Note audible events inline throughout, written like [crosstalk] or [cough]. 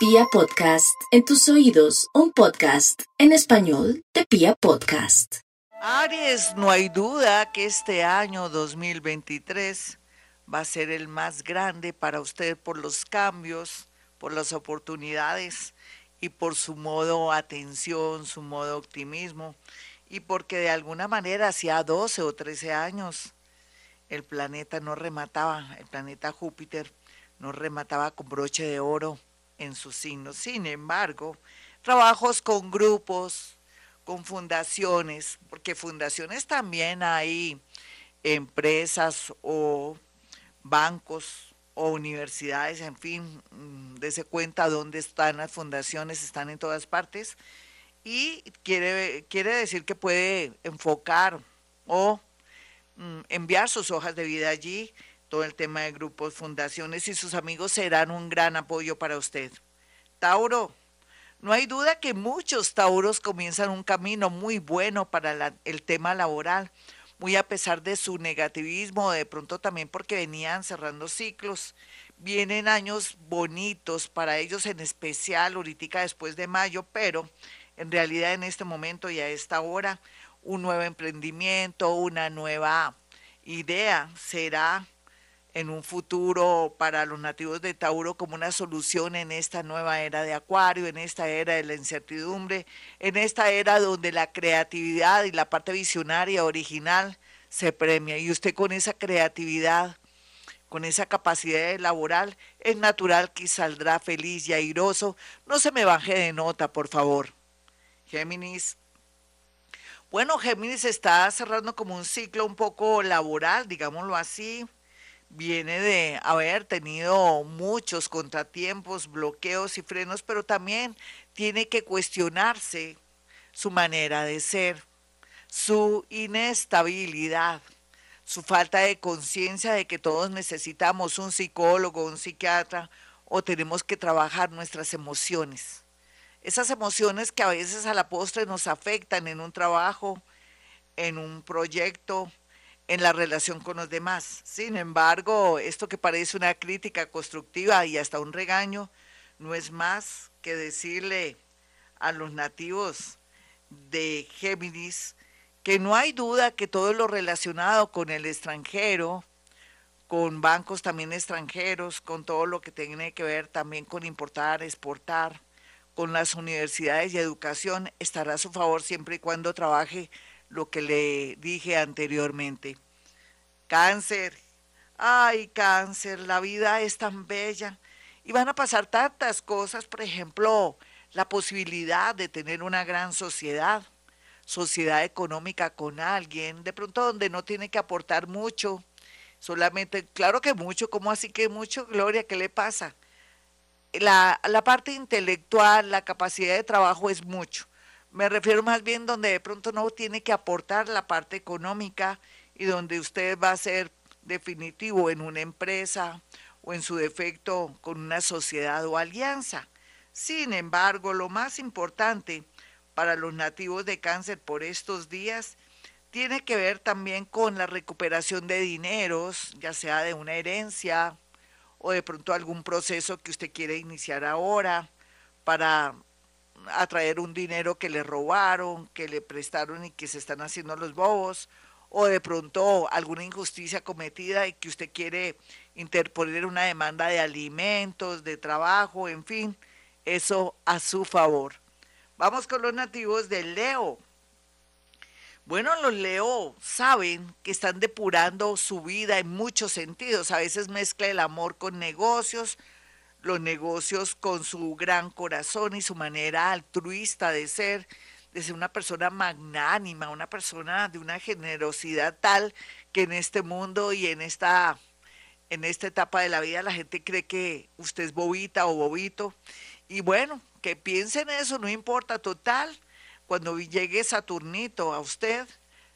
Pia Podcast, en tus oídos, un podcast en español de Pia Podcast. Aries, no hay duda que este año 2023 va a ser el más grande para usted por los cambios, por las oportunidades y por su modo atención, su modo optimismo y porque de alguna manera hacía 12 o 13 años el planeta no remataba, el planeta Júpiter no remataba con broche de oro en sus signos. Sin embargo, trabajos con grupos, con fundaciones, porque fundaciones también hay empresas o bancos o universidades, en fin, mm, dese cuenta dónde están las fundaciones, están en todas partes y quiere, quiere decir que puede enfocar o mm, enviar sus hojas de vida allí, todo el tema de grupos, fundaciones y sus amigos serán un gran apoyo para usted. Tauro, no hay duda que muchos tauros comienzan un camino muy bueno para el tema laboral, muy a pesar de su negativismo, de pronto también porque venían cerrando ciclos. Vienen años bonitos para ellos en especial, ahorita después de mayo, pero en realidad en este momento y a esta hora, un nuevo emprendimiento, una nueva idea será en un futuro para los nativos de Tauro como una solución en esta nueva era de Acuario, en esta era de la incertidumbre, en esta era donde la creatividad y la parte visionaria original se premia. Y usted con esa creatividad, con esa capacidad laboral, es natural que saldrá feliz y airoso. No se me baje de nota, por favor. Géminis. Bueno, Géminis está cerrando como un ciclo un poco laboral, digámoslo así. Viene de haber tenido muchos contratiempos, bloqueos y frenos, pero también tiene que cuestionarse su manera de ser, su inestabilidad, su falta de conciencia de que todos necesitamos un psicólogo, un psiquiatra o tenemos que trabajar nuestras emociones. Esas emociones que a veces a la postre nos afectan en un trabajo, en un proyecto, en la relación con los demás. Sin embargo, esto que parece una crítica constructiva y hasta un regaño, no es más que decirle a los nativos de Géminis que no hay duda que todo lo relacionado con el extranjero, con bancos también extranjeros, con todo lo que tiene que ver también con importar, exportar, con las universidades y educación estará a su favor siempre y cuando trabaje lo que le dije anteriormente. Cáncer, ay cáncer, la vida es tan bella y van a pasar tantas cosas, por ejemplo, la posibilidad de tener una gran sociedad, sociedad económica con alguien, de pronto donde no tiene que aportar mucho, solamente, claro que mucho, ¿cómo así que mucho, Gloria? ¿Qué le pasa? la, la parte intelectual, la capacidad de trabajo es mucho. Me refiero más bien donde de pronto no tiene que aportar la parte económica y donde usted va a ser definitivo en una empresa o en su defecto con una sociedad o alianza. Sin embargo, lo más importante para los nativos de cáncer por estos días tiene que ver también con la recuperación de dineros, ya sea de una herencia, o de pronto algún proceso que usted quiere iniciar ahora para atraer un dinero que le robaron, que le prestaron y que se están haciendo los bobos, o de pronto alguna injusticia cometida y que usted quiere interponer una demanda de alimentos, de trabajo, en fin, eso a su favor. Vamos con los nativos de Leo. Bueno, los Leo saben que están depurando su vida en muchos sentidos. A veces mezcla el amor con negocios, los negocios con su gran corazón y su manera altruista de ser, de ser una persona magnánima, una persona de una generosidad tal que en este mundo y en esta en esta etapa de la vida la gente cree que usted es bobita o bobito. Y bueno, que piensen eso, no importa, total cuando llegue Saturnito a usted,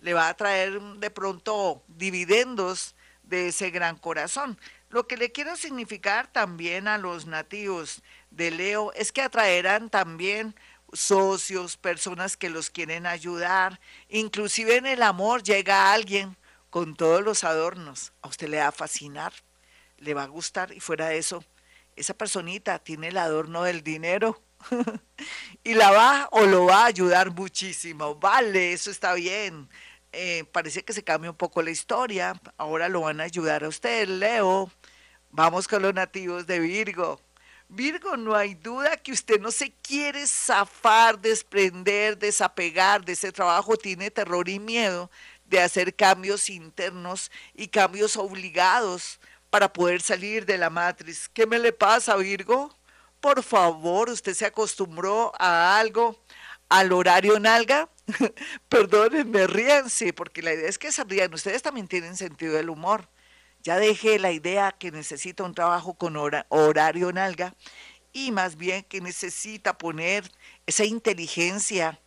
le va a traer de pronto dividendos de ese gran corazón. Lo que le quiero significar también a los nativos de Leo es que atraerán también socios, personas que los quieren ayudar, inclusive en el amor llega alguien con todos los adornos, a usted le va a fascinar, le va a gustar y fuera de eso esa personita tiene el adorno del dinero [laughs] y la va o lo va a ayudar muchísimo. Vale, eso está bien. Eh, parece que se cambia un poco la historia. Ahora lo van a ayudar a usted, Leo. Vamos con los nativos de Virgo. Virgo, no hay duda que usted no se quiere zafar, desprender, desapegar de ese trabajo, tiene terror y miedo de hacer cambios internos y cambios obligados para poder salir de la matriz. ¿Qué me le pasa, Virgo? Por favor, usted se acostumbró a algo, al horario nalga. [laughs] Perdónenme, ríanse, porque la idea es que se rían. Ustedes también tienen sentido del humor. Ya dejé la idea que necesita un trabajo con horario nalga y más bien que necesita poner esa inteligencia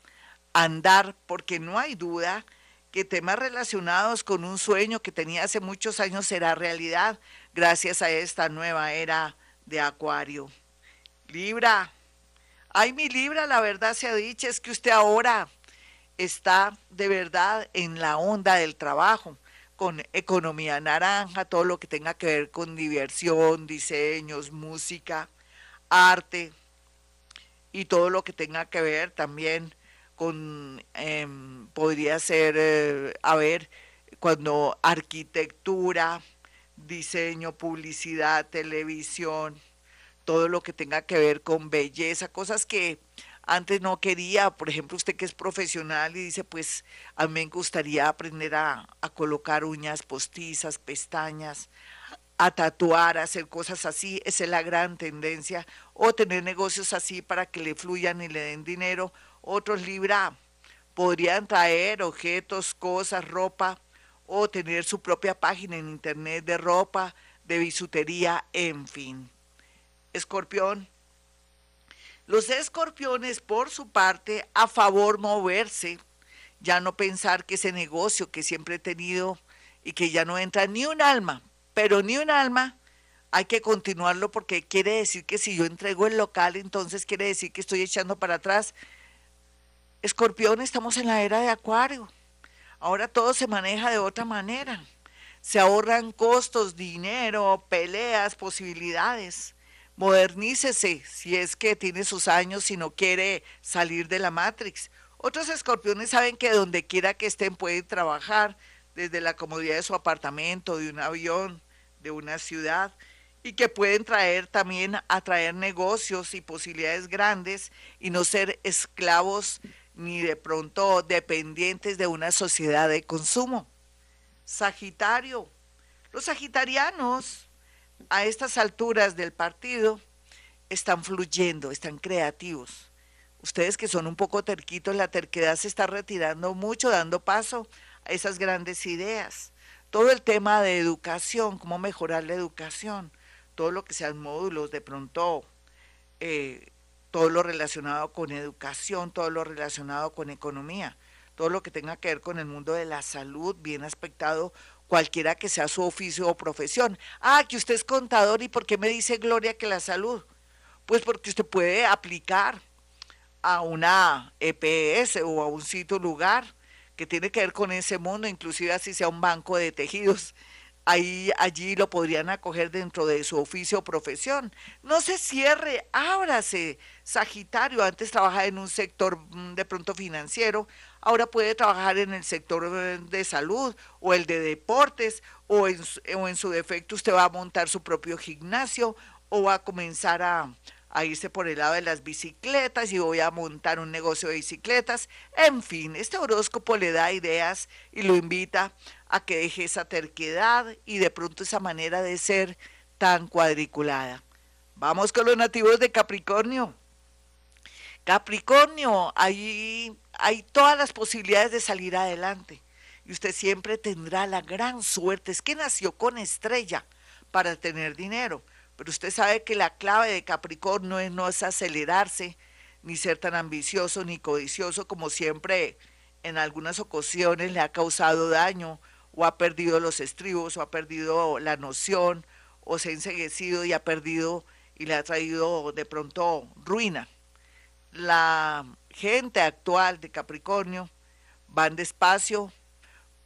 a andar, porque no hay duda que temas relacionados con un sueño que tenía hace muchos años será realidad gracias a esta nueva era de Acuario. Libra, ay mi Libra, la verdad se ha dicho es que usted ahora está de verdad en la onda del trabajo con economía naranja, todo lo que tenga que ver con diversión, diseños, música, arte y todo lo que tenga que ver también con, em, podría ser, eh, a ver, cuando arquitectura, diseño, publicidad, televisión, todo lo que tenga que ver con belleza, cosas que antes no quería, por ejemplo, usted que es profesional y dice, pues a mí me gustaría aprender a, colocar uñas postizas, pestañas, a tatuar, a hacer cosas así, esa es la gran tendencia, o tener negocios así para que le fluyan y le den dinero. Otros Libra podrían traer objetos, cosas, ropa, o tener su propia página en internet de ropa, de bisutería, en fin. Escorpión, los escorpiones, por su parte, a favor moverse, ya no pensar que ese negocio que siempre he tenido y que ya no entra ni un alma, pero ni un alma, hay que continuarlo porque quiere decir que si yo entrego el local, entonces quiere decir que estoy echando para atrás. Escorpión, estamos en la era de Acuario. Ahora todo se maneja de otra manera. Se ahorran costos, dinero, peleas, posibilidades modernícese si es que tiene sus años y no quiere salir de la Matrix. Otros escorpiones saben que donde quiera que estén pueden trabajar desde la comodidad de su apartamento, de un avión, de una ciudad y que pueden traer también atraer negocios y posibilidades grandes y no ser esclavos ni de pronto dependientes de una sociedad de consumo. Sagitario. Los sagitarianos a estas alturas del partido están fluyendo, están creativos. Ustedes que son un poco terquitos, la terquedad se está retirando mucho, dando paso a esas grandes ideas. Todo el tema de educación, cómo mejorar la educación, todo lo que sean módulos, de pronto, eh, todo lo relacionado con educación, todo lo relacionado con economía, todo lo que tenga que ver con el mundo de la salud, bien aspectado cualquiera que sea su oficio o profesión. Ah, que usted es contador y ¿por qué me dice Gloria que la salud? Pues porque usted puede aplicar a una EPS o a un sitio lugar que tiene que ver con ese mundo, inclusive así sea un banco de tejidos. Ahí, allí lo podrían acoger dentro de su oficio o profesión. No se cierre, ábrase. Sagitario, antes trabajaba en un sector mm, de pronto financiero, ahora puede trabajar en el sector de salud o el de deportes o en, o en su defecto usted va a montar su propio gimnasio o va a comenzar a, a irse por el lado de las bicicletas y voy a montar un negocio de bicicletas. En fin, este horóscopo le da ideas y lo invita a que deje esa terquedad y de pronto esa manera de ser tan cuadriculada. Vamos con los nativos de Capricornio. Capricornio, ahí hay todas las posibilidades de salir adelante. Y usted siempre tendrá la gran suerte. Es que nació con estrella para tener dinero. Pero usted sabe que la clave de Capricornio no es acelerarse, ni ser tan ambicioso, ni codicioso como siempre en algunas ocasiones le ha causado daño, o ha perdido los estribos, o ha perdido la noción, o se ha enseguecido y ha perdido y le ha traído de pronto ruina. La gente actual de Capricornio van despacio,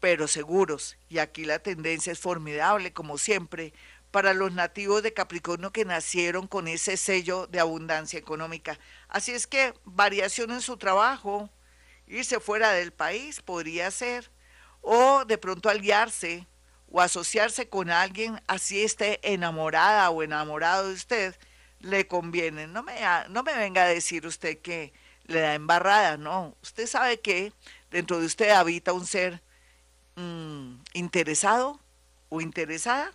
pero seguros. Y aquí la tendencia es formidable, como siempre, para los nativos de Capricornio que nacieron con ese sello de abundancia económica. Así es que variación en su trabajo, irse fuera del país podría ser, o de pronto aliarse o asociarse con alguien así esté enamorada o enamorado de usted, le conviene. No me, no me venga a decir usted que le da embarrada, no. Usted sabe que dentro de usted habita un ser mm, interesado o interesada.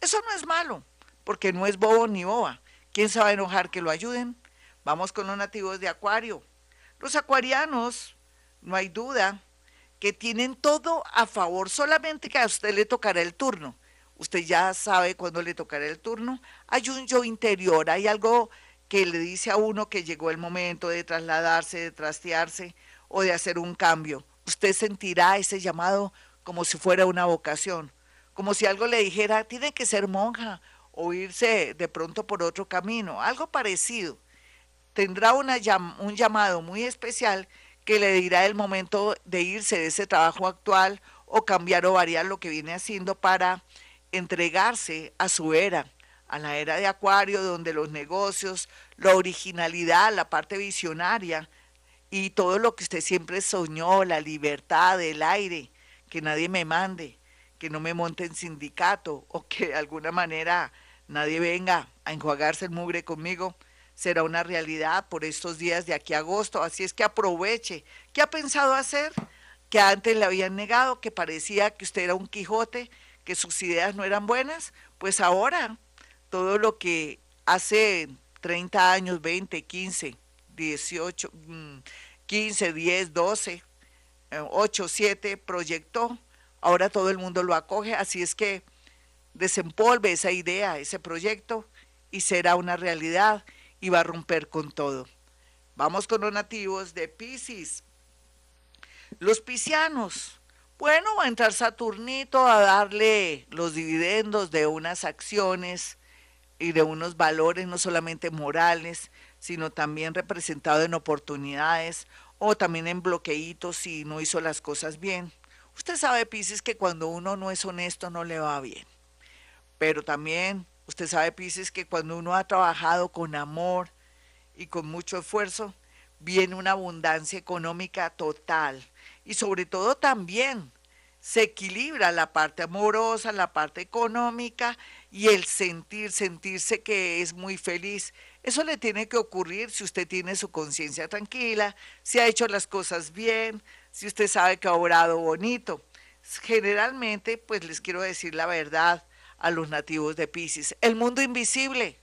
Eso no es malo, porque no es bobo ni boba. ¿Quién se va a enojar que lo ayuden? Vamos con los nativos de Acuario. Los acuarianos, no hay duda, que tienen todo a favor, solamente que a usted le tocará el turno. Usted ya sabe cuándo le tocará el turno. Hay un yo interior, hay algo que le dice a uno que llegó el momento de trasladarse, de trastearse o de hacer un cambio. Usted sentirá ese llamado como si fuera una vocación, como si algo le dijera, tiene que ser monja o irse de pronto por otro camino, algo parecido. Tendrá una, un llamado muy especial que le dirá el momento de irse de ese trabajo actual o cambiar o variar lo que viene haciendo para entregarse a su era, a la era de Acuario, donde los negocios, la originalidad, la parte visionaria y todo lo que usted siempre soñó, la libertad, el aire, que nadie me mande, que no me monte en sindicato o que de alguna manera nadie venga a enjuagarse el mugre conmigo, será una realidad por estos días de aquí a agosto. Así es que aproveche. ¿Qué ha pensado hacer? Que antes le habían negado, que parecía que usted era un Quijote, que sus ideas no eran buenas. Pues ahora todo lo que hace 30 años, 20, 15, 18, 15, 10, 12, 8, 7 proyectó, ahora todo el mundo lo acoge, así es que desempolve esa idea, ese proyecto y será una realidad y va a romper con todo. Vamos con los nativos de Pisces. Los piscianos. Bueno, va a entrar Saturnito a darle los dividendos de unas acciones y de unos valores no solamente morales, sino también representado en oportunidades o también en bloqueitos si no hizo las cosas bien. Usted sabe, Pisces, que cuando uno no es honesto no le va bien. Pero también usted sabe, Pisces, que cuando uno ha trabajado con amor y con mucho esfuerzo, viene una abundancia económica total. Y sobre todo también se equilibra la parte amorosa, la parte económica y el sentir, sentirse que es muy feliz. Eso le tiene que ocurrir si usted tiene su conciencia tranquila, si ha hecho las cosas bien, si usted sabe que ha obrado bonito. Generalmente, pues les quiero decir la verdad a los nativos de Pisces. El mundo invisible,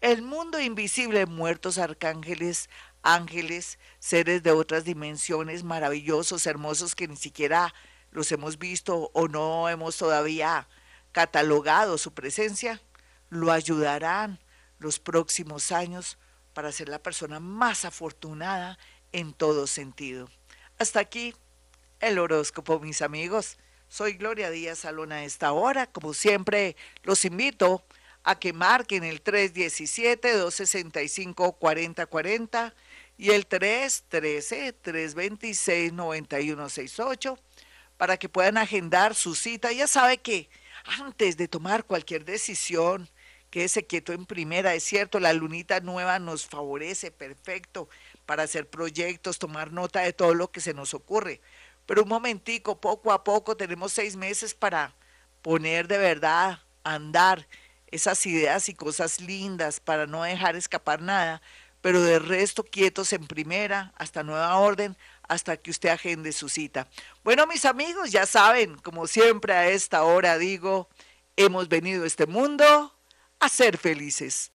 el mundo invisible, muertos arcángeles, ángeles, seres de otras dimensiones maravillosos, hermosos que ni siquiera los hemos visto o no hemos todavía catalogado su presencia, lo ayudarán los próximos años para ser la persona más afortunada en todo sentido. Hasta aquí el horóscopo, mis amigos. Soy Gloria Díaz Salón a esta hora. Como siempre, los invito a que marquen el 317-265-4040 y el 313-326-9168 para que puedan agendar su cita. Ya sabe que antes de tomar cualquier decisión, quédese quieto en primera. Es cierto, la lunita nueva nos favorece, perfecto, para hacer proyectos, tomar nota de todo lo que se nos ocurre. Pero un momentico, poco a poco, tenemos seis meses para poner de verdad andar esas ideas y cosas lindas para no dejar escapar nada, pero de resto quietos en primera, hasta nueva orden, hasta que usted agende su cita. Bueno, mis amigos, ya saben, como siempre a esta hora digo, hemos venido a este mundo a ser felices.